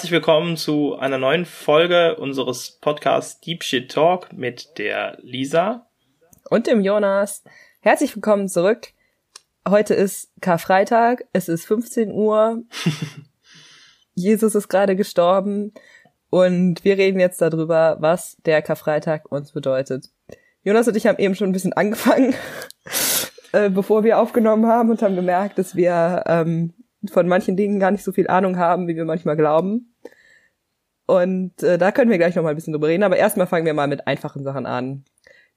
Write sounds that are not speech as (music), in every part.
Herzlich willkommen zu einer neuen Folge unseres Podcasts Deep Shit Talk mit der Lisa und dem Jonas. Herzlich willkommen zurück. Heute ist Karfreitag, es ist 15 Uhr. (laughs) Jesus ist gerade gestorben und wir reden jetzt darüber, was der Karfreitag uns bedeutet. Jonas und ich haben eben schon ein bisschen angefangen, (laughs) äh, bevor wir aufgenommen haben und haben gemerkt, dass wir ähm, von manchen Dingen gar nicht so viel Ahnung haben, wie wir manchmal glauben. Und äh, da können wir gleich noch mal ein bisschen drüber reden. Aber erstmal fangen wir mal mit einfachen Sachen an.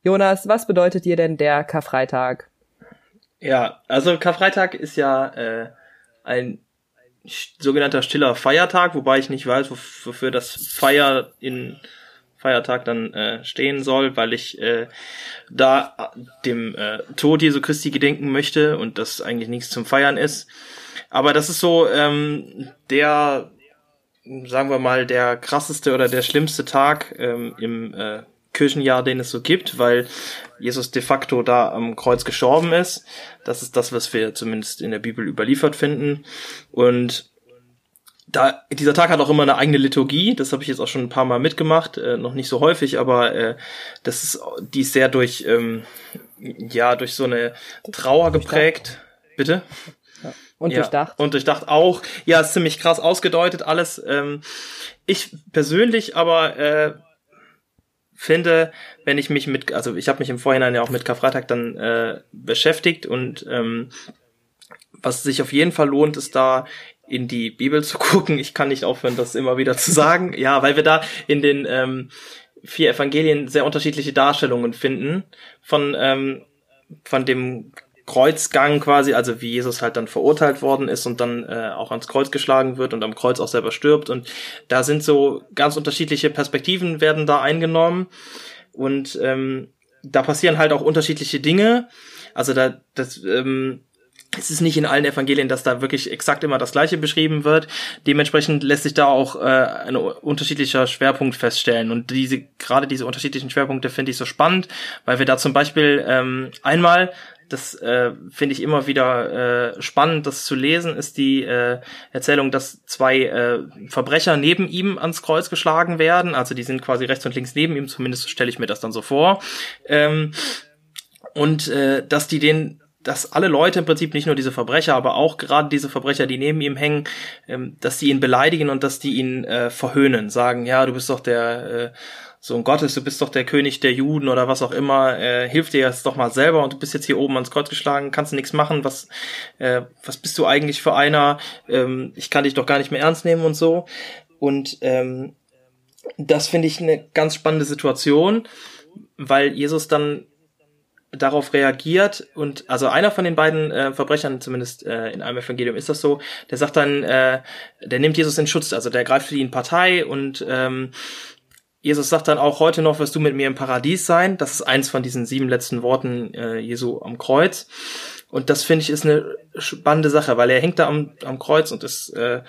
Jonas, was bedeutet dir denn der Karfreitag? Ja, also Karfreitag ist ja äh, ein sogenannter stiller Feiertag, wobei ich nicht weiß, wofür das Feier in Feiertag dann äh, stehen soll, weil ich äh, da dem äh, Tod Jesu Christi gedenken möchte und das eigentlich nichts zum Feiern ist. Aber das ist so ähm, der, sagen wir mal, der krasseste oder der schlimmste Tag ähm, im äh, Kirchenjahr, den es so gibt, weil Jesus de facto da am Kreuz gestorben ist. Das ist das, was wir zumindest in der Bibel überliefert finden. Und da dieser Tag hat auch immer eine eigene Liturgie. Das habe ich jetzt auch schon ein paar Mal mitgemacht, äh, noch nicht so häufig, aber äh, das ist die ist sehr durch ähm, ja durch so eine Trauer geprägt. Bitte. Und ja, durchdacht. Und durchdacht auch. Ja, ist ziemlich krass ausgedeutet alles. Ähm, ich persönlich aber äh, finde, wenn ich mich mit, also ich habe mich im Vorhinein ja auch mit Karfreitag dann äh, beschäftigt und ähm, was sich auf jeden Fall lohnt, ist da in die Bibel zu (laughs) gucken. Ich kann nicht aufhören, das immer wieder zu sagen. Ja, weil wir da in den ähm, vier Evangelien sehr unterschiedliche Darstellungen finden von ähm, von dem Kreuzgang quasi, also wie Jesus halt dann verurteilt worden ist und dann äh, auch ans Kreuz geschlagen wird und am Kreuz auch selber stirbt. Und da sind so ganz unterschiedliche Perspektiven werden da eingenommen und ähm, da passieren halt auch unterschiedliche Dinge. Also da das ähm, es ist nicht in allen Evangelien, dass da wirklich exakt immer das Gleiche beschrieben wird. Dementsprechend lässt sich da auch äh, ein unterschiedlicher Schwerpunkt feststellen. Und diese gerade diese unterschiedlichen Schwerpunkte finde ich so spannend, weil wir da zum Beispiel ähm, einmal das äh, finde ich immer wieder äh, spannend, das zu lesen, ist die äh, Erzählung, dass zwei äh, Verbrecher neben ihm ans Kreuz geschlagen werden. Also die sind quasi rechts und links neben ihm, zumindest stelle ich mir das dann so vor. Ähm, und äh, dass die den dass alle Leute im Prinzip nicht nur diese Verbrecher, aber auch gerade diese Verbrecher, die neben ihm hängen, ähm, dass die ihn beleidigen und dass die ihn äh, verhöhnen, sagen, ja, du bist doch der äh, Sohn Gottes, du bist doch der König der Juden oder was auch immer, äh, hilf dir jetzt doch mal selber und du bist jetzt hier oben ans Kreuz geschlagen, kannst nichts machen, was, äh, was bist du eigentlich für einer, ähm, ich kann dich doch gar nicht mehr ernst nehmen und so. Und ähm, das finde ich eine ganz spannende Situation, weil Jesus dann darauf reagiert und also einer von den beiden äh, Verbrechern, zumindest äh, in einem Evangelium ist das so, der sagt dann, äh, der nimmt Jesus in Schutz, also der greift für ihn Partei und ähm, Jesus sagt dann auch, heute noch wirst du mit mir im Paradies sein. Das ist eins von diesen sieben letzten Worten äh, Jesu am Kreuz. Und das finde ich ist eine spannende Sache, weil er hängt da am, am Kreuz und es äh,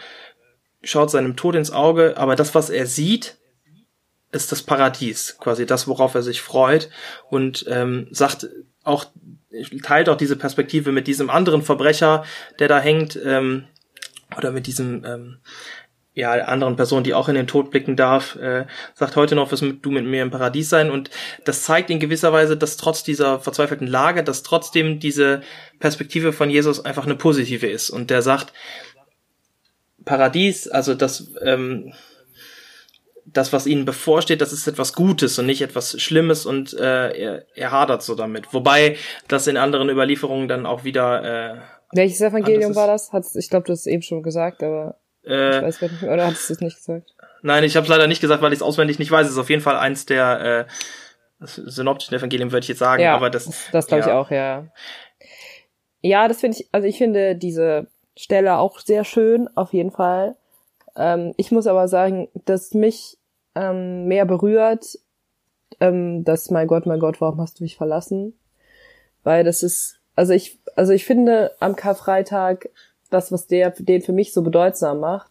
schaut seinem Tod ins Auge. Aber das, was er sieht, ist das Paradies, quasi das, worauf er sich freut und ähm, sagt auch, teilt auch diese Perspektive mit diesem anderen Verbrecher, der da hängt, ähm, oder mit diesem ähm, ja, anderen Person, die auch in den Tod blicken darf, äh, sagt heute noch, wirst du mit mir im Paradies sein. Und das zeigt in gewisser Weise, dass trotz dieser verzweifelten Lage, dass trotzdem diese Perspektive von Jesus einfach eine positive ist. Und der sagt, Paradies, also das, ähm, das, was ihnen bevorsteht, das ist etwas Gutes und nicht etwas Schlimmes und äh, er, er hadert so damit. Wobei das in anderen Überlieferungen dann auch wieder. Äh, Welches Evangelium war das? Hat's, ich glaube, du hast es eben schon gesagt, aber äh, ich weiß gar nicht mehr. Oder hattest du es nicht gesagt? Nein, ich habe es leider nicht gesagt, weil ich es auswendig nicht weiß. Es ist auf jeden Fall eins der äh, synoptischen Evangelien, würde ich jetzt sagen. Ja, aber das, das glaube ja. ich auch, ja. Ja, das finde ich, also ich finde diese Stelle auch sehr schön, auf jeden Fall. Ähm, ich muss aber sagen, dass mich ähm, mehr berührt, ähm, dass mein Gott, mein Gott, warum hast du mich verlassen? Weil das ist, also ich, also ich finde am Karfreitag, das, was der, den für mich so bedeutsam macht,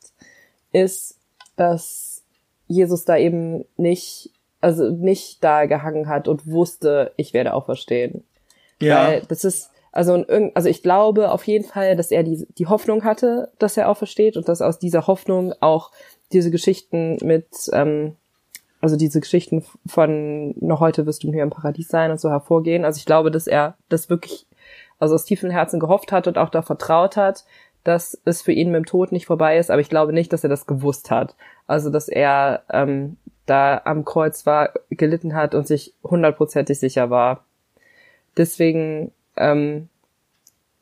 ist, dass Jesus da eben nicht, also nicht da gehangen hat und wusste, ich werde auferstehen. Ja. Weil das ist, Also, also ich glaube auf jeden Fall, dass er die, die Hoffnung hatte, dass er aufersteht und dass aus dieser Hoffnung auch diese Geschichten mit, ähm, also diese Geschichten von noch heute wirst du hier im Paradies sein und so hervorgehen. Also ich glaube, dass er das wirklich also aus tiefem Herzen gehofft hat und auch da vertraut hat, dass es für ihn mit dem Tod nicht vorbei ist, aber ich glaube nicht, dass er das gewusst hat. Also dass er ähm, da am Kreuz war, gelitten hat und sich hundertprozentig sicher war. Deswegen, ähm,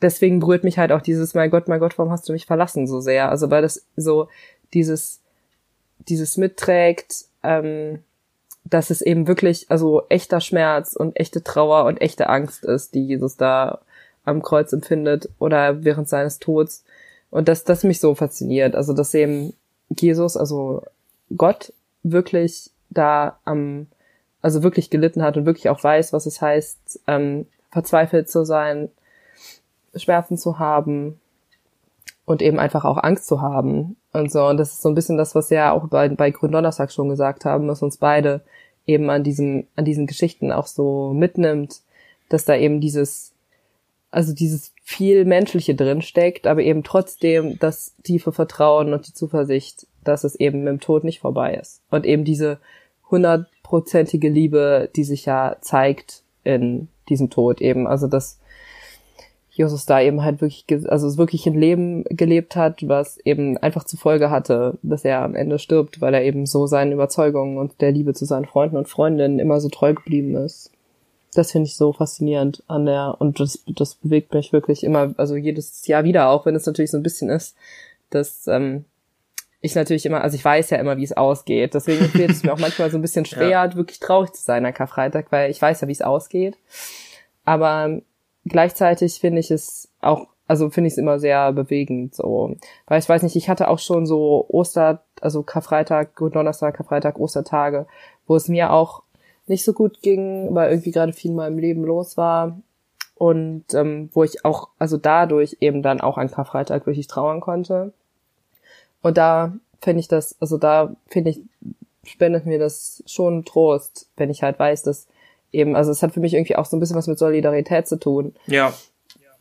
deswegen berührt mich halt auch dieses, mein Gott, mein Gott, warum hast du mich verlassen so sehr? Also weil das so dieses, dieses mitträgt, ähm, dass es eben wirklich, also echter Schmerz und echte Trauer und echte Angst ist, die Jesus da am Kreuz empfindet oder während seines Todes. Und dass das mich so fasziniert. Also, dass eben Jesus, also Gott, wirklich da am, also wirklich gelitten hat und wirklich auch weiß, was es heißt, ähm, verzweifelt zu sein, Schmerzen zu haben und eben einfach auch Angst zu haben und so. Und das ist so ein bisschen das, was wir ja auch bei, bei Gründonnerstag schon gesagt haben, was uns beide eben an diesem, an diesen Geschichten auch so mitnimmt, dass da eben dieses, also dieses viel Menschliche drin steckt, aber eben trotzdem das tiefe Vertrauen und die Zuversicht, dass es eben mit dem Tod nicht vorbei ist. Und eben diese hundertprozentige Liebe, die sich ja zeigt in diesem Tod eben. Also dass Jesus da eben halt wirklich, also wirklich ein Leben gelebt hat, was eben einfach zur Folge hatte, dass er am Ende stirbt, weil er eben so seinen Überzeugungen und der Liebe zu seinen Freunden und Freundinnen immer so treu geblieben ist das finde ich so faszinierend an der, und das, das bewegt mich wirklich immer, also jedes Jahr wieder, auch wenn es natürlich so ein bisschen ist, dass ähm, ich natürlich immer, also ich weiß ja immer, wie es ausgeht. Deswegen fällt es mir auch manchmal so ein bisschen (laughs) schwer, ja. wirklich traurig zu sein an Karfreitag, weil ich weiß ja, wie es ausgeht. Aber gleichzeitig finde ich es auch, also finde ich es immer sehr bewegend, so. Weil ich weiß nicht, ich hatte auch schon so Oster, also Karfreitag, Donnerstag, Karfreitag, Ostertage, wo es mir auch nicht so gut ging, weil irgendwie gerade viel in meinem Leben los war. Und ähm, wo ich auch, also dadurch eben dann auch an Karfreitag wirklich trauern konnte. Und da finde ich das, also da finde ich, spendet mir das schon Trost, wenn ich halt weiß, dass eben, also es hat für mich irgendwie auch so ein bisschen was mit Solidarität zu tun. Ja.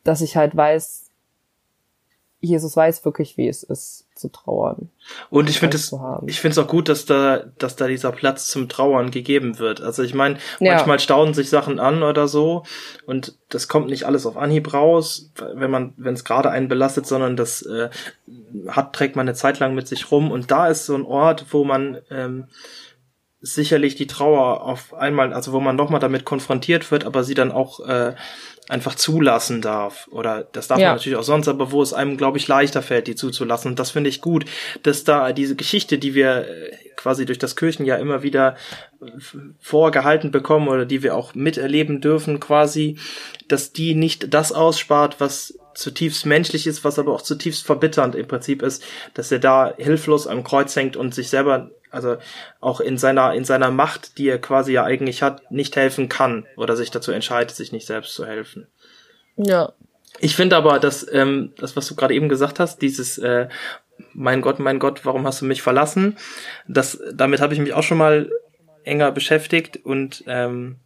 Dass ich halt weiß, Jesus weiß wirklich, wie es ist, zu trauern. Und ich finde es, ich finde es auch gut, dass da, dass da dieser Platz zum Trauern gegeben wird. Also ich meine, ja. manchmal staunen sich Sachen an oder so und das kommt nicht alles auf Anhieb raus, wenn man, wenn es gerade einen belastet, sondern das äh, hat trägt man eine Zeit lang mit sich rum und da ist so ein Ort, wo man ähm, sicherlich die Trauer auf einmal, also wo man nochmal damit konfrontiert wird, aber sie dann auch äh, einfach zulassen darf. Oder das darf ja. man natürlich auch sonst, aber wo es einem, glaube ich, leichter fällt, die zuzulassen. Und das finde ich gut, dass da diese Geschichte, die wir äh, quasi durch das Kirchenjahr immer wieder äh, vorgehalten bekommen oder die wir auch miterleben dürfen, quasi, dass die nicht das ausspart, was zutiefst menschlich ist, was aber auch zutiefst verbitternd im Prinzip ist, dass er da hilflos am Kreuz hängt und sich selber also auch in seiner, in seiner Macht, die er quasi ja eigentlich hat, nicht helfen kann oder sich dazu entscheidet, sich nicht selbst zu helfen. Ja. Ich finde aber, dass ähm, das, was du gerade eben gesagt hast, dieses äh, mein Gott, mein Gott, warum hast du mich verlassen? Das, damit habe ich mich auch schon mal enger beschäftigt und ähm,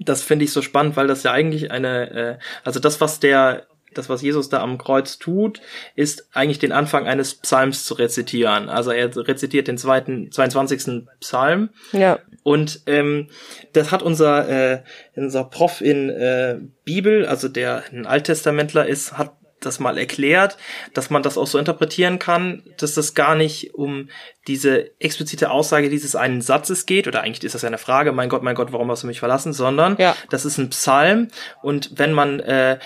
das finde ich so spannend, weil das ja eigentlich eine, äh, also das, was der das, was Jesus da am Kreuz tut, ist eigentlich den Anfang eines Psalms zu rezitieren. Also er rezitiert den zweiten, 22. Psalm. Ja. Und ähm, das hat unser, äh, unser Prof in äh, Bibel, also der ein Alttestamentler ist, hat das mal erklärt, dass man das auch so interpretieren kann, dass das gar nicht um diese explizite Aussage dieses einen Satzes geht, oder eigentlich ist das ja eine Frage, mein Gott, mein Gott, warum hast du mich verlassen, sondern ja. das ist ein Psalm und wenn man äh,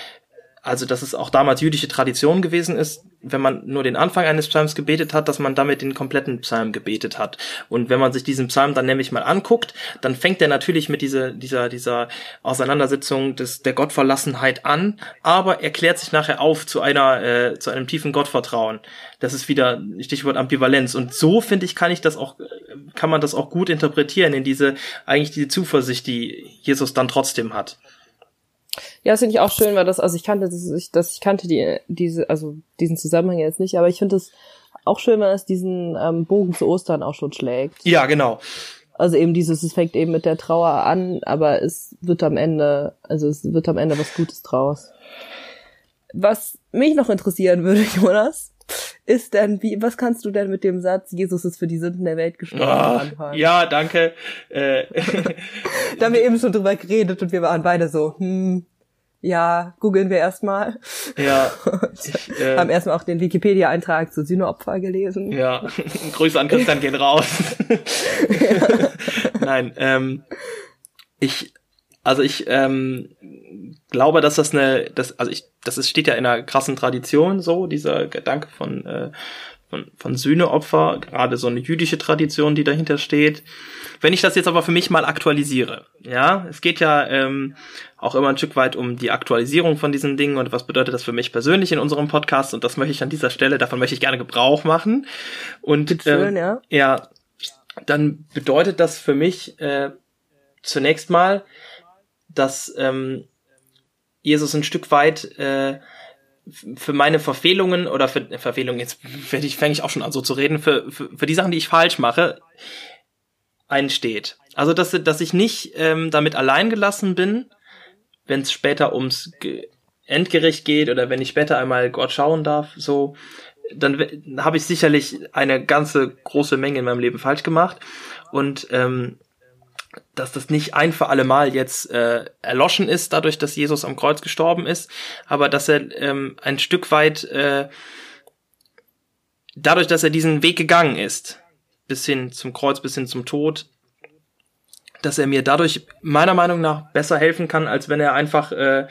also dass es auch damals jüdische Tradition gewesen ist, wenn man nur den Anfang eines Psalms gebetet hat, dass man damit den kompletten Psalm gebetet hat. Und wenn man sich diesen Psalm dann nämlich mal anguckt, dann fängt er natürlich mit dieser, dieser, dieser Auseinandersetzung des, der Gottverlassenheit an, aber erklärt sich nachher auf zu einer, äh, zu einem tiefen Gottvertrauen. Das ist wieder Stichwort Ambivalenz. Und so, finde ich, kann ich das auch, kann man das auch gut interpretieren in diese, eigentlich diese Zuversicht, die Jesus dann trotzdem hat. Ja, das finde ich auch schön, weil das, also ich kannte das, ich, das, ich kannte die, diese, also diesen Zusammenhang jetzt nicht, aber ich finde es auch schön, wenn es diesen ähm, Bogen zu Ostern auch schon schlägt. Ja, genau. Also eben dieses, es fängt eben mit der Trauer an, aber es wird am Ende, also es wird am Ende was Gutes draus. Was mich noch interessieren würde, (laughs) Jonas, ist denn, wie, was kannst du denn mit dem Satz, Jesus ist für die Sünden der Welt gestorben, Ah, anfangen? ja, danke. Äh, (laughs) Da haben wir eben schon drüber geredet und wir waren beide so, hm, ja, googeln wir erstmal. ja, (laughs) ich, äh, Haben erstmal auch den Wikipedia-Eintrag zu Sühneopfer gelesen. Ja, (laughs) Grüße an Christian gehen raus. (laughs) Nein, ähm, ich, also ich ähm, glaube, dass das eine, das, also ich, das ist, steht ja in einer krassen Tradition so, dieser Gedanke von, äh, von, von Sühneopfer, gerade so eine jüdische Tradition, die dahinter steht. Wenn ich das jetzt aber für mich mal aktualisiere, ja, es geht ja ähm, auch immer ein Stück weit um die Aktualisierung von diesen Dingen und was bedeutet das für mich persönlich in unserem Podcast und das möchte ich an dieser Stelle, davon möchte ich gerne Gebrauch machen. Und ähm, ja. ja, dann bedeutet das für mich äh, zunächst mal, dass ähm, Jesus ein Stück weit äh, für meine Verfehlungen oder für Verfehlungen, jetzt werde ich, fange ich auch schon an so zu reden, für, für, für die Sachen, die ich falsch mache, einsteht. Also, dass, dass ich nicht ähm, damit allein gelassen bin, wenn es später ums Ge Endgericht geht oder wenn ich später einmal Gott schauen darf, so, dann habe ich sicherlich eine ganze große Menge in meinem Leben falsch gemacht. Und ähm, dass das nicht ein für alle Mal jetzt äh, erloschen ist, dadurch, dass Jesus am Kreuz gestorben ist, aber dass er ähm, ein Stück weit äh, dadurch, dass er diesen Weg gegangen ist, bis hin zum Kreuz, bis hin zum Tod, dass er mir dadurch meiner Meinung nach besser helfen kann, als wenn er einfach äh,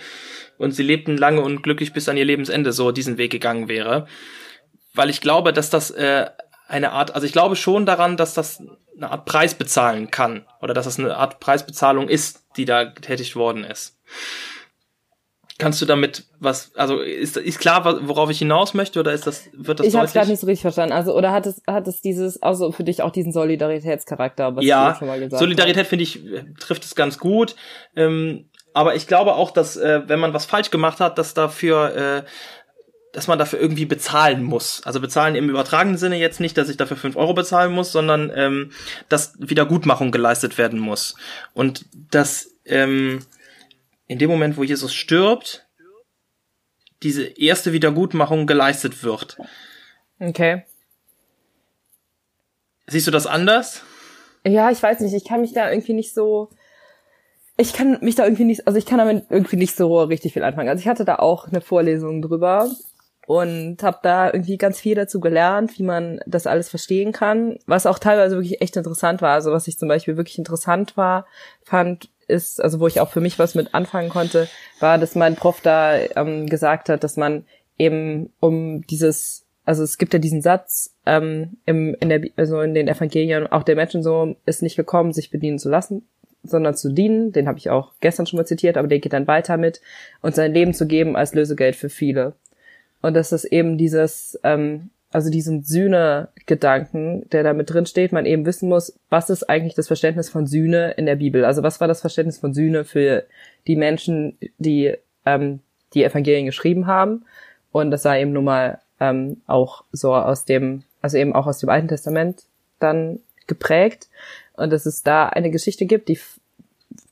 und sie lebten lange und glücklich bis an ihr Lebensende so diesen Weg gegangen wäre. Weil ich glaube, dass das äh, eine Art, also ich glaube schon daran, dass das eine Art Preis bezahlen kann oder dass das eine Art Preisbezahlung ist, die da getätigt worden ist. Kannst du damit was, also ist, ist klar, worauf ich hinaus möchte oder ist das, wird das Ich habe es gerade nicht so richtig verstanden. Also, oder hat es, hat es dieses, also für dich auch diesen Solidaritätscharakter, was du ja, schon mal gesagt Solidarität finde ich, trifft es ganz gut. Ähm, aber ich glaube auch, dass äh, wenn man was falsch gemacht hat, dass dafür, äh, dass man dafür irgendwie bezahlen muss. Also bezahlen im übertragenen Sinne jetzt nicht, dass ich dafür fünf Euro bezahlen muss, sondern ähm, dass Wiedergutmachung geleistet werden muss. Und dass ähm, in dem Moment, wo Jesus stirbt, diese erste Wiedergutmachung geleistet wird. Okay. Siehst du das anders? Ja, ich weiß nicht, ich kann mich da irgendwie nicht so, ich kann mich da irgendwie nicht, also ich kann damit irgendwie nicht so richtig viel anfangen. Also ich hatte da auch eine Vorlesung drüber und habe da irgendwie ganz viel dazu gelernt, wie man das alles verstehen kann, was auch teilweise wirklich echt interessant war. Also was ich zum Beispiel wirklich interessant war, fand, ist, also wo ich auch für mich was mit anfangen konnte, war, dass mein Prof da ähm, gesagt hat, dass man eben um dieses, also es gibt ja diesen Satz ähm, im, in der, also in den Evangelien, auch der Menschensohn ist nicht gekommen, sich bedienen zu lassen, sondern zu dienen. Den habe ich auch gestern schon mal zitiert, aber der geht dann weiter mit und sein Leben zu geben als Lösegeld für viele. Und das ist eben dieses, ähm, also diesen Sühne-Gedanken, der da mit drin steht, man eben wissen muss, was ist eigentlich das Verständnis von Sühne in der Bibel? Also was war das Verständnis von Sühne für die Menschen, die ähm, die Evangelien geschrieben haben? Und das sei eben nun mal ähm, auch so aus dem, also eben auch aus dem Alten Testament dann geprägt. Und dass es da eine Geschichte gibt, die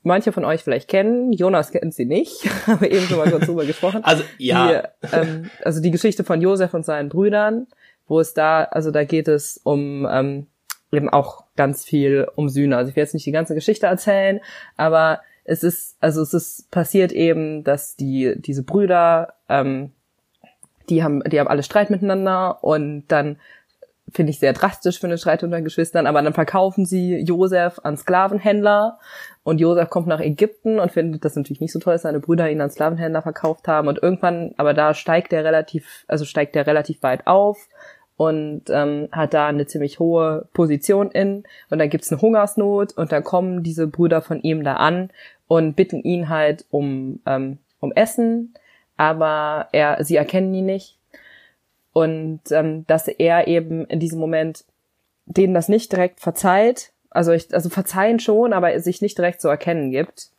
manche von euch vielleicht kennen. Jonas kennt sie nicht, (laughs) haben wir eben schon mal kurz drüber gesprochen Also ja, die, ähm, also die Geschichte von Josef und seinen Brüdern, wo es da, also da geht es um ähm, eben auch ganz viel um Sühne. Also ich will jetzt nicht die ganze Geschichte erzählen, aber es ist, also es ist passiert eben, dass die diese Brüder, ähm, die haben, die haben alle Streit miteinander und dann finde ich sehr drastisch für eine Streit unter Geschwistern, aber dann verkaufen sie Josef an Sklavenhändler und Josef kommt nach Ägypten und findet das natürlich nicht so toll, dass seine Brüder ihn an Sklavenhändler verkauft haben und irgendwann, aber da steigt er relativ, also steigt er relativ weit auf und ähm, hat da eine ziemlich hohe Position in und dann gibt's eine Hungersnot und dann kommen diese Brüder von ihm da an und bitten ihn halt um um, um Essen, aber er sie erkennen ihn nicht und ähm, dass er eben in diesem Moment denen das nicht direkt verzeiht, also ich, also verzeihen schon, aber sich nicht direkt zu erkennen gibt.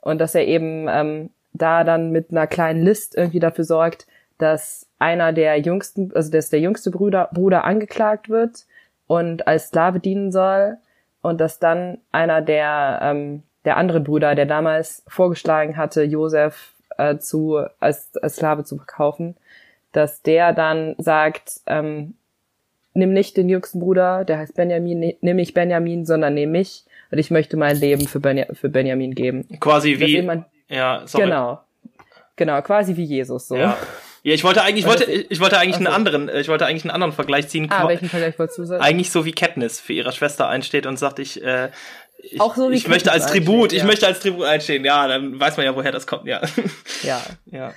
Und dass er eben ähm, da dann mit einer kleinen List irgendwie dafür sorgt, dass einer der jüngsten, also dass der jüngste Bruder, Bruder angeklagt wird und als Sklave dienen soll. Und dass dann einer der, ähm, der anderen Brüder, der damals vorgeschlagen hatte, Josef äh, zu, als, als Sklave zu verkaufen, dass der dann sagt, ähm, nimm nicht den jüngsten Bruder, der heißt Benjamin, ne, nimm nicht Benjamin, sondern nimm mich und ich möchte mein Leben für, Benja für Benjamin geben. Quasi wie, jemand, ja, sorry. genau, genau, quasi wie Jesus, so. Ja. Ja, ich wollte eigentlich, ich wollte, ich wollte eigentlich also, einen anderen, ich wollte eigentlich einen anderen Vergleich ziehen. Ah, welchen Vergleich wolltest du sagen? Eigentlich so wie Katniss für ihre Schwester einsteht und sagt, ich, äh, ich, auch so wie ich möchte als Tribut, ja. ich möchte als Tribut einstehen. Ja, dann weiß man ja, woher das kommt, ja. Ja. (laughs) ja.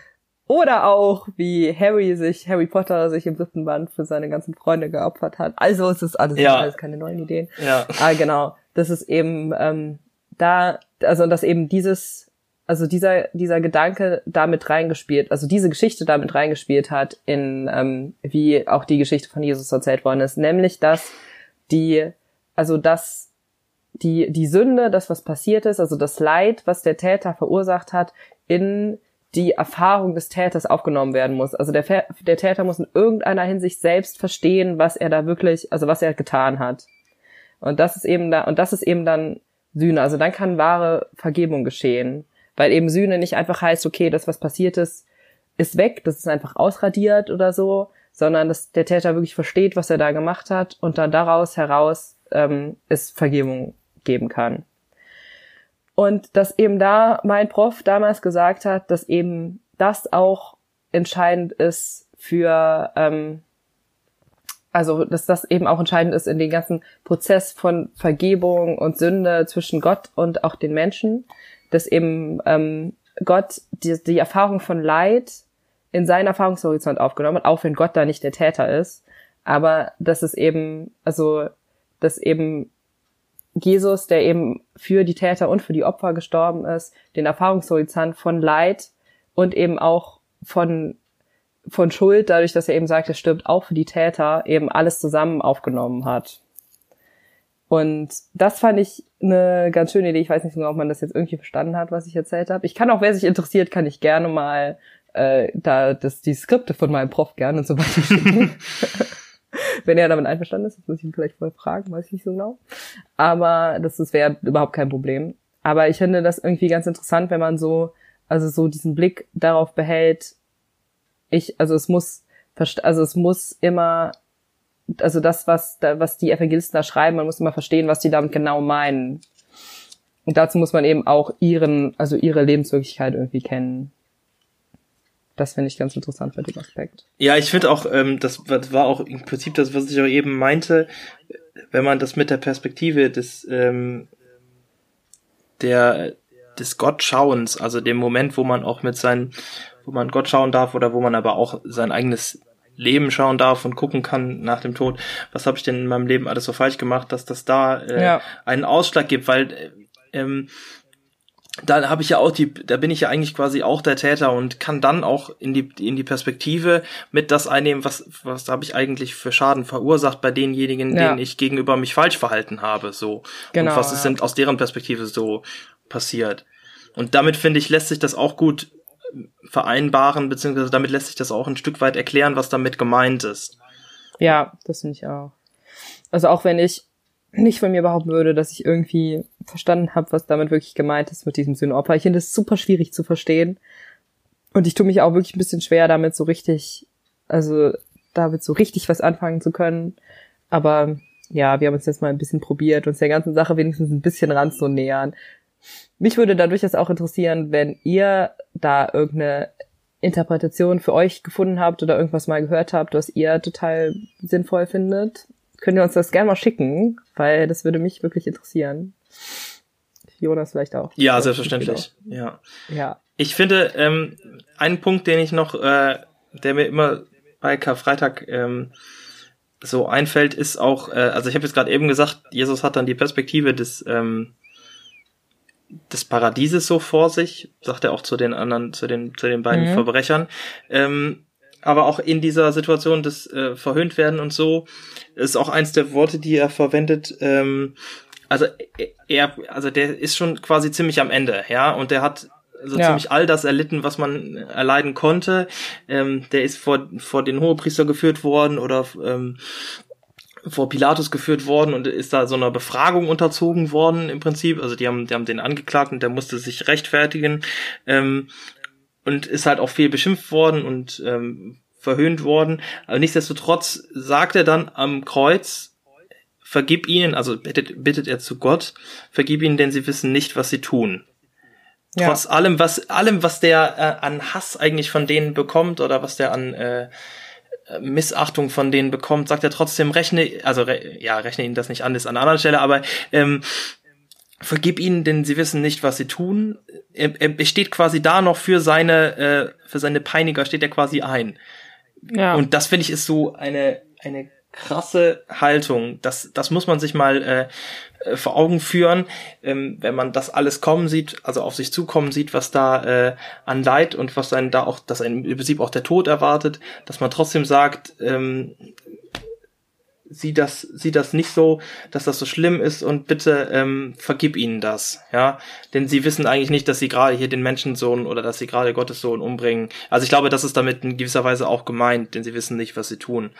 Oder auch, wie Harry sich, Harry Potter sich im dritten Band für seine ganzen Freunde geopfert hat. Also es ist alles, ja. alles keine neuen Ideen. Ja. Ah, genau. Das ist eben ähm, da, also dass eben dieses, also dieser, dieser Gedanke damit reingespielt, also diese Geschichte damit reingespielt hat in, ähm, wie auch die Geschichte von Jesus erzählt worden ist, nämlich dass die, also dass die, die Sünde, das was passiert ist, also das Leid, was der Täter verursacht hat, in die Erfahrung des Täters aufgenommen werden muss. Also der, der Täter muss in irgendeiner Hinsicht selbst verstehen, was er da wirklich, also was er getan hat. Und das ist eben da, und das ist eben dann Sühne. Also dann kann wahre Vergebung geschehen. Weil eben Sühne nicht einfach heißt, okay, das, was passiert ist, ist weg, das ist einfach ausradiert oder so, sondern dass der Täter wirklich versteht, was er da gemacht hat und dann daraus heraus ähm, es Vergebung geben kann. Und dass eben da mein Prof damals gesagt hat, dass eben das auch entscheidend ist für, ähm, also dass das eben auch entscheidend ist in den ganzen Prozess von Vergebung und Sünde zwischen Gott und auch den Menschen, dass eben ähm, Gott die, die Erfahrung von Leid in seinen Erfahrungshorizont aufgenommen hat, auch wenn Gott da nicht der Täter ist, aber dass es eben, also dass eben Jesus, der eben für die Täter und für die Opfer gestorben ist, den Erfahrungshorizont von Leid und eben auch von, von Schuld, dadurch, dass er eben sagt, er stirbt auch für die Täter, eben alles zusammen aufgenommen hat. Und das fand ich eine ganz schöne Idee. Ich weiß nicht genau, ob man das jetzt irgendwie verstanden hat, was ich erzählt habe. Ich kann auch, wer sich interessiert, kann ich gerne mal äh, da das die Skripte von meinem Prof gerne und so weiter schicken. (laughs) Wenn er damit einverstanden ist, das muss ich ihn vielleicht vorher fragen, weiß ich nicht so genau. Aber das, das wäre überhaupt kein Problem. Aber ich finde das irgendwie ganz interessant, wenn man so, also so diesen Blick darauf behält, ich, also es muss, also es muss immer, also das, was, was die Evangelisten da schreiben, man muss immer verstehen, was die damit genau meinen. Und dazu muss man eben auch ihren, also ihre Lebenswirklichkeit irgendwie kennen. Das finde ich ganz interessant bei dem Aspekt. Ja, ich finde auch, ähm, das war auch im Prinzip das, was ich auch eben meinte, wenn man das mit der Perspektive des ähm, der des Gottschauens, also dem Moment, wo man auch mit seinen, wo man Gott schauen darf oder wo man aber auch sein eigenes Leben schauen darf und gucken kann nach dem Tod, was habe ich denn in meinem Leben alles so falsch gemacht, dass das da äh, ja. einen Ausschlag gibt, weil äh, ähm, da habe ich ja auch die, da bin ich ja eigentlich quasi auch der Täter und kann dann auch in die in die Perspektive mit das einnehmen, was was habe ich eigentlich für Schaden verursacht bei denjenigen, ja. denen ich gegenüber mich falsch verhalten habe, so genau, und was ist denn aus deren Perspektive so passiert. Und damit finde ich lässt sich das auch gut vereinbaren, beziehungsweise damit lässt sich das auch ein Stück weit erklären, was damit gemeint ist. Ja, das finde ich auch. Also auch wenn ich nicht von mir behaupten würde, dass ich irgendwie verstanden habe, was damit wirklich gemeint ist mit diesem Sühnopfer. Ich finde es super schwierig zu verstehen. Und ich tue mich auch wirklich ein bisschen schwer, damit so richtig, also damit so richtig was anfangen zu können. Aber ja, wir haben uns jetzt mal ein bisschen probiert, uns der ganzen Sache wenigstens ein bisschen ranzunähern. Mich würde dadurch das auch interessieren, wenn ihr da irgendeine Interpretation für euch gefunden habt oder irgendwas mal gehört habt, was ihr total sinnvoll findet könnt ihr uns das gerne mal schicken, weil das würde mich wirklich interessieren. Jonas vielleicht auch. Ja, selbstverständlich. Ja. Ja. Ich finde, ähm, einen Punkt, den ich noch, äh, der mir immer bei Karfreitag ähm, so einfällt, ist auch, äh, also ich habe jetzt gerade eben gesagt, Jesus hat dann die Perspektive des ähm, des Paradieses so vor sich, sagt er auch zu den anderen, zu den zu den beiden mhm. Verbrechern. Ähm, aber auch in dieser Situation des äh, verhöhnt werden und so ist auch eins der Worte, die er verwendet. Ähm, also er, also der ist schon quasi ziemlich am Ende, ja, und der hat so ja. ziemlich all das erlitten, was man erleiden konnte. Ähm, der ist vor vor den Hohepriester geführt worden oder ähm, vor Pilatus geführt worden und ist da so einer Befragung unterzogen worden im Prinzip. Also die haben, die haben den angeklagt und der musste sich rechtfertigen ähm, und ist halt auch viel beschimpft worden und ähm, verhöhnt worden. Aber nichtsdestotrotz sagt er dann am Kreuz, vergib ihnen, also bittet, bittet er zu Gott, vergib ihnen, denn sie wissen nicht, was sie tun. Ja. Trotz allem, was, allem, was der äh, an Hass eigentlich von denen bekommt oder was der an äh, Missachtung von denen bekommt, sagt er trotzdem, rechne, also re, ja, rechne ihnen das nicht an, ist an einer anderen Stelle, aber ähm, vergib ihnen, denn sie wissen nicht, was sie tun. Er, er steht quasi da noch für seine, äh, für seine Peiniger, steht er quasi ein. Ja. Und das finde ich ist so eine, eine krasse Haltung. Das, das muss man sich mal äh, äh, vor Augen führen, ähm, wenn man das alles kommen sieht, also auf sich zukommen sieht, was da äh, an Leid und was einen da auch, dass einen im Prinzip auch der Tod erwartet, dass man trotzdem sagt, ähm, sieh das, sieh das nicht so, dass das so schlimm ist und bitte ähm, vergib ihnen das, ja, denn sie wissen eigentlich nicht, dass sie gerade hier den Menschensohn oder dass sie gerade Gottes Sohn umbringen. Also ich glaube, das ist damit in gewisser Weise auch gemeint, denn sie wissen nicht, was sie tun.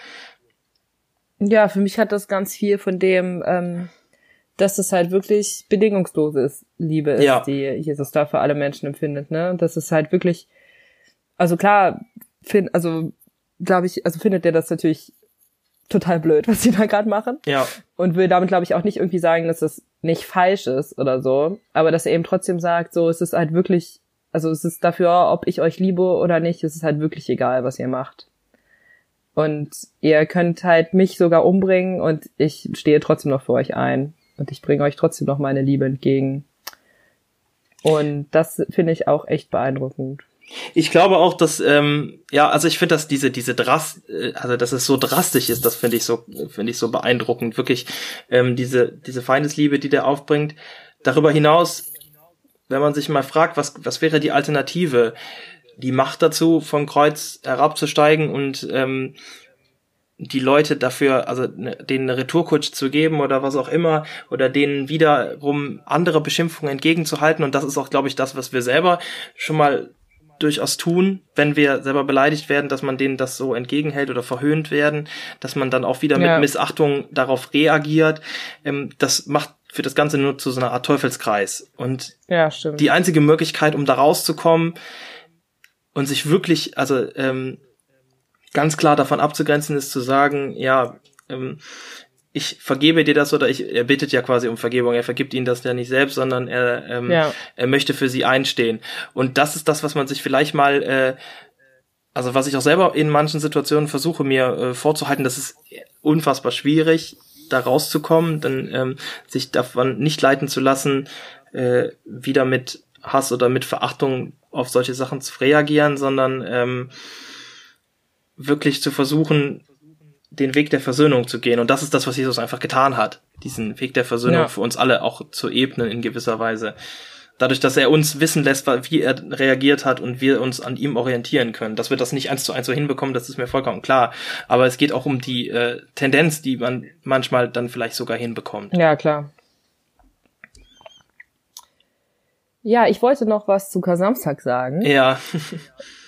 Ja, für mich hat das ganz viel von dem, ähm, dass es halt wirklich bedingungsloses Liebe ist, ja. die Jesus da für alle Menschen empfindet, ne? Das ist halt wirklich, also klar, find, also glaube ich, also findet der das natürlich total blöd, (laughs) was sie da gerade machen. Ja. Und will damit, glaube ich, auch nicht irgendwie sagen, dass das nicht falsch ist oder so. Aber dass er eben trotzdem sagt, so, es ist halt wirklich, also es ist dafür, ob ich euch liebe oder nicht, es ist halt wirklich egal, was ihr macht. Und ihr könnt halt mich sogar umbringen und ich stehe trotzdem noch für euch ein. Und ich bringe euch trotzdem noch meine Liebe entgegen. Und das finde ich auch echt beeindruckend. Ich glaube auch, dass ähm, ja, also ich finde, dass diese diese Drast, äh, also dass es so drastisch ist, das finde ich so finde ich so beeindruckend. Wirklich ähm, diese diese Feindesliebe, die der aufbringt. Darüber hinaus, wenn man sich mal fragt, was was wäre die Alternative, die Macht dazu, vom Kreuz herabzusteigen und ähm, die Leute dafür, also ne, denen eine Retourkutsche zu geben oder was auch immer, oder denen wiederum andere Beschimpfungen entgegenzuhalten. Und das ist auch, glaube ich, das, was wir selber schon mal durchaus tun, wenn wir selber beleidigt werden, dass man denen das so entgegenhält oder verhöhnt werden, dass man dann auch wieder ja. mit Missachtung darauf reagiert. Ähm, das macht für das Ganze nur zu so einer Art Teufelskreis. Und ja, die einzige Möglichkeit, um da rauszukommen und sich wirklich, also ähm, ganz klar davon abzugrenzen ist zu sagen, ja, ähm, ich vergebe dir das oder ich, er bittet ja quasi um Vergebung, er vergibt ihnen das ja nicht selbst, sondern er, ähm, ja. er möchte für sie einstehen. Und das ist das, was man sich vielleicht mal, äh, also was ich auch selber in manchen Situationen versuche mir äh, vorzuhalten, das ist unfassbar schwierig, da rauszukommen, dann ähm, sich davon nicht leiten zu lassen, äh, wieder mit Hass oder mit Verachtung auf solche Sachen zu reagieren, sondern ähm, wirklich zu versuchen, den Weg der Versöhnung zu gehen. Und das ist das, was Jesus einfach getan hat. Diesen Weg der Versöhnung ja. für uns alle auch zu ebnen in gewisser Weise. Dadurch, dass er uns wissen lässt, wie er reagiert hat und wir uns an ihm orientieren können. Dass wir das nicht eins zu eins so hinbekommen, das ist mir vollkommen klar. Aber es geht auch um die äh, Tendenz, die man manchmal dann vielleicht sogar hinbekommt. Ja, klar. Ja, ich wollte noch was zu Kasamstag sagen. Ja.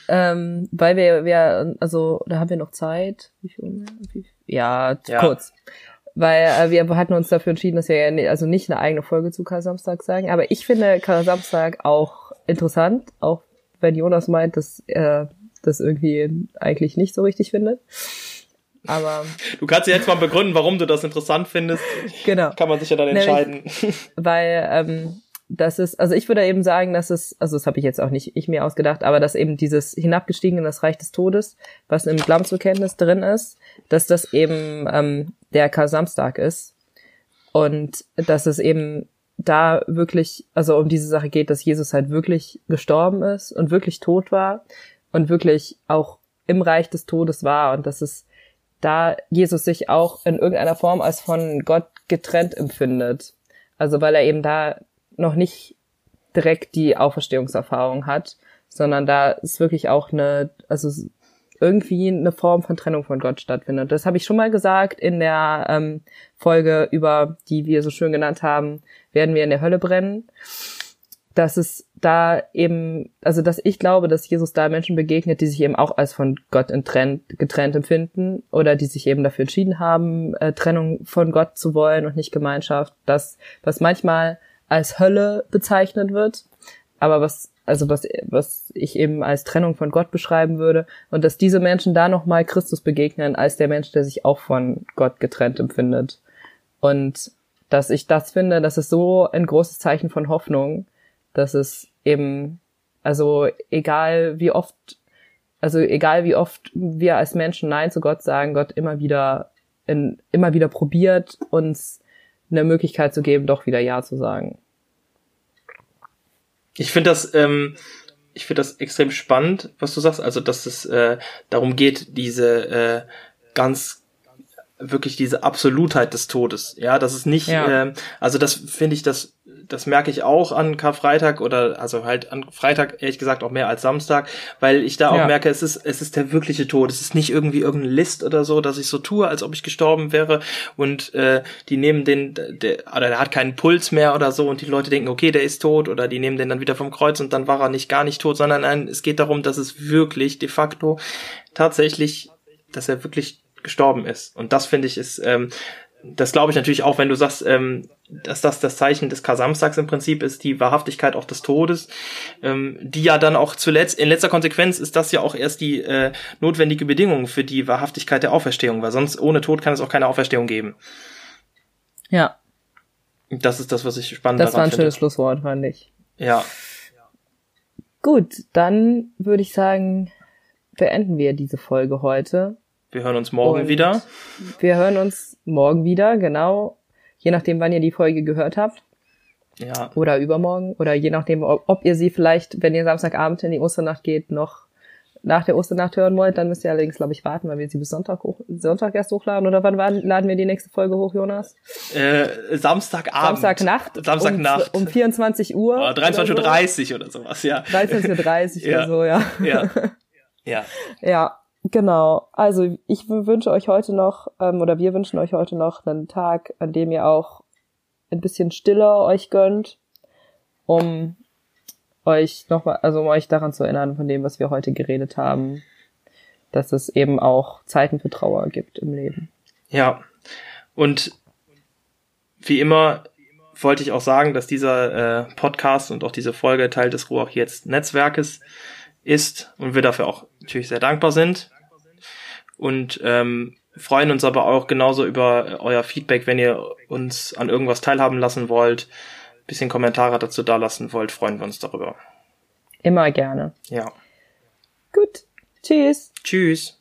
ähm, weil wir, wir, also da haben wir noch Zeit. Wie viel? Wie, ja, ja, kurz. Weil äh, wir hatten uns dafür entschieden, dass wir ja also nicht eine eigene Folge zu Kar-Samstag sagen. Aber ich finde Kar-Samstag auch interessant, auch wenn Jonas meint, dass er das irgendwie eigentlich nicht so richtig findet. Aber du kannst dir jetzt mal begründen, warum du das interessant findest. Genau. Kann man sich ja dann entscheiden. Nämlich, weil ähm, das ist, also ich würde eben sagen, dass es, also das habe ich jetzt auch nicht ich mir ausgedacht, aber dass eben dieses hinabgestiegen in das Reich des Todes, was im Glaubensbekenntnis drin ist, dass das eben ähm, der Kar-Samstag ist und dass es eben da wirklich, also um diese Sache geht, dass Jesus halt wirklich gestorben ist und wirklich tot war und wirklich auch im Reich des Todes war und dass es da Jesus sich auch in irgendeiner Form als von Gott getrennt empfindet. Also weil er eben da noch nicht direkt die Auferstehungserfahrung hat, sondern da ist wirklich auch eine, also irgendwie eine Form von Trennung von Gott stattfindet. Das habe ich schon mal gesagt in der ähm, Folge über, die wir so schön genannt haben, werden wir in der Hölle brennen. dass es da eben, also dass ich glaube, dass Jesus da Menschen begegnet, die sich eben auch als von Gott getrennt, getrennt empfinden oder die sich eben dafür entschieden haben, äh, Trennung von Gott zu wollen und nicht Gemeinschaft, das, was manchmal als Hölle bezeichnet wird, aber was, also was, was ich eben als Trennung von Gott beschreiben würde und dass diese Menschen da nochmal Christus begegnen als der Mensch, der sich auch von Gott getrennt empfindet. Und dass ich das finde, das ist so ein großes Zeichen von Hoffnung, dass es eben, also egal wie oft, also egal wie oft wir als Menschen Nein zu Gott sagen, Gott immer wieder, in, immer wieder probiert, uns eine Möglichkeit zu geben, doch wieder Ja zu sagen. Ich finde das, ähm, ich finde das extrem spannend, was du sagst. Also, dass es äh, darum geht, diese äh, ganz wirklich diese Absolutheit des Todes. Ja, das ist nicht, ja. ähm, also das finde ich, das, das merke ich auch an Karfreitag oder also halt an Freitag ehrlich gesagt auch mehr als Samstag, weil ich da auch ja. merke, es ist, es ist der wirkliche Tod. Es ist nicht irgendwie irgendein List oder so, dass ich so tue, als ob ich gestorben wäre und äh, die nehmen den, der, oder der hat keinen Puls mehr oder so und die Leute denken, okay, der ist tot oder die nehmen den dann wieder vom Kreuz und dann war er nicht gar nicht tot, sondern nein, es geht darum, dass es wirklich de facto tatsächlich, dass er wirklich gestorben ist. Und das finde ich ist, ähm, das glaube ich natürlich auch, wenn du sagst, ähm, dass das das Zeichen des Kasamstags im Prinzip ist, die Wahrhaftigkeit auch des Todes, ähm, die ja dann auch zuletzt, in letzter Konsequenz ist das ja auch erst die äh, notwendige Bedingung für die Wahrhaftigkeit der Auferstehung, weil sonst ohne Tod kann es auch keine Auferstehung geben. Ja. Das ist das, was ich spannend Das war ein schönes Schlusswort, fand ich. Ja. Gut, dann würde ich sagen, beenden wir diese Folge heute. Wir hören uns morgen Und wieder. Wir hören uns morgen wieder, genau. Je nachdem, wann ihr die Folge gehört habt. Ja. Oder übermorgen. Oder je nachdem, ob, ob ihr sie vielleicht, wenn ihr Samstagabend in die Osternacht geht, noch nach der Osternacht hören wollt, dann müsst ihr allerdings, glaube ich, warten, weil wir sie bis Sonntag, hoch, Sonntag erst hochladen. Oder wann laden wir die nächste Folge hoch, Jonas? Äh, Samstagabend. Samstagnacht. Samstagnacht. Um, um 24 Uhr. Oder 23.30 Uhr oder, so. oder sowas, ja. 23.30 Uhr (laughs) ja. oder so, ja. Ja. (laughs) Ja. ja. Genau. Also ich wünsche euch heute noch, ähm, oder wir wünschen euch heute noch einen Tag, an dem ihr auch ein bisschen stiller euch gönnt, um euch nochmal, also um euch daran zu erinnern von dem, was wir heute geredet haben, dass es eben auch Zeiten für Trauer gibt im Leben. Ja. Und wie immer wollte ich auch sagen, dass dieser äh, Podcast und auch diese Folge Teil des Ruach jetzt Netzwerkes ist und wir dafür auch natürlich sehr dankbar sind. Und ähm, freuen uns aber auch genauso über euer Feedback, wenn ihr uns an irgendwas teilhaben lassen wollt, bisschen Kommentare dazu da lassen wollt, freuen wir uns darüber. Immer gerne. Ja. Gut. Tschüss. Tschüss.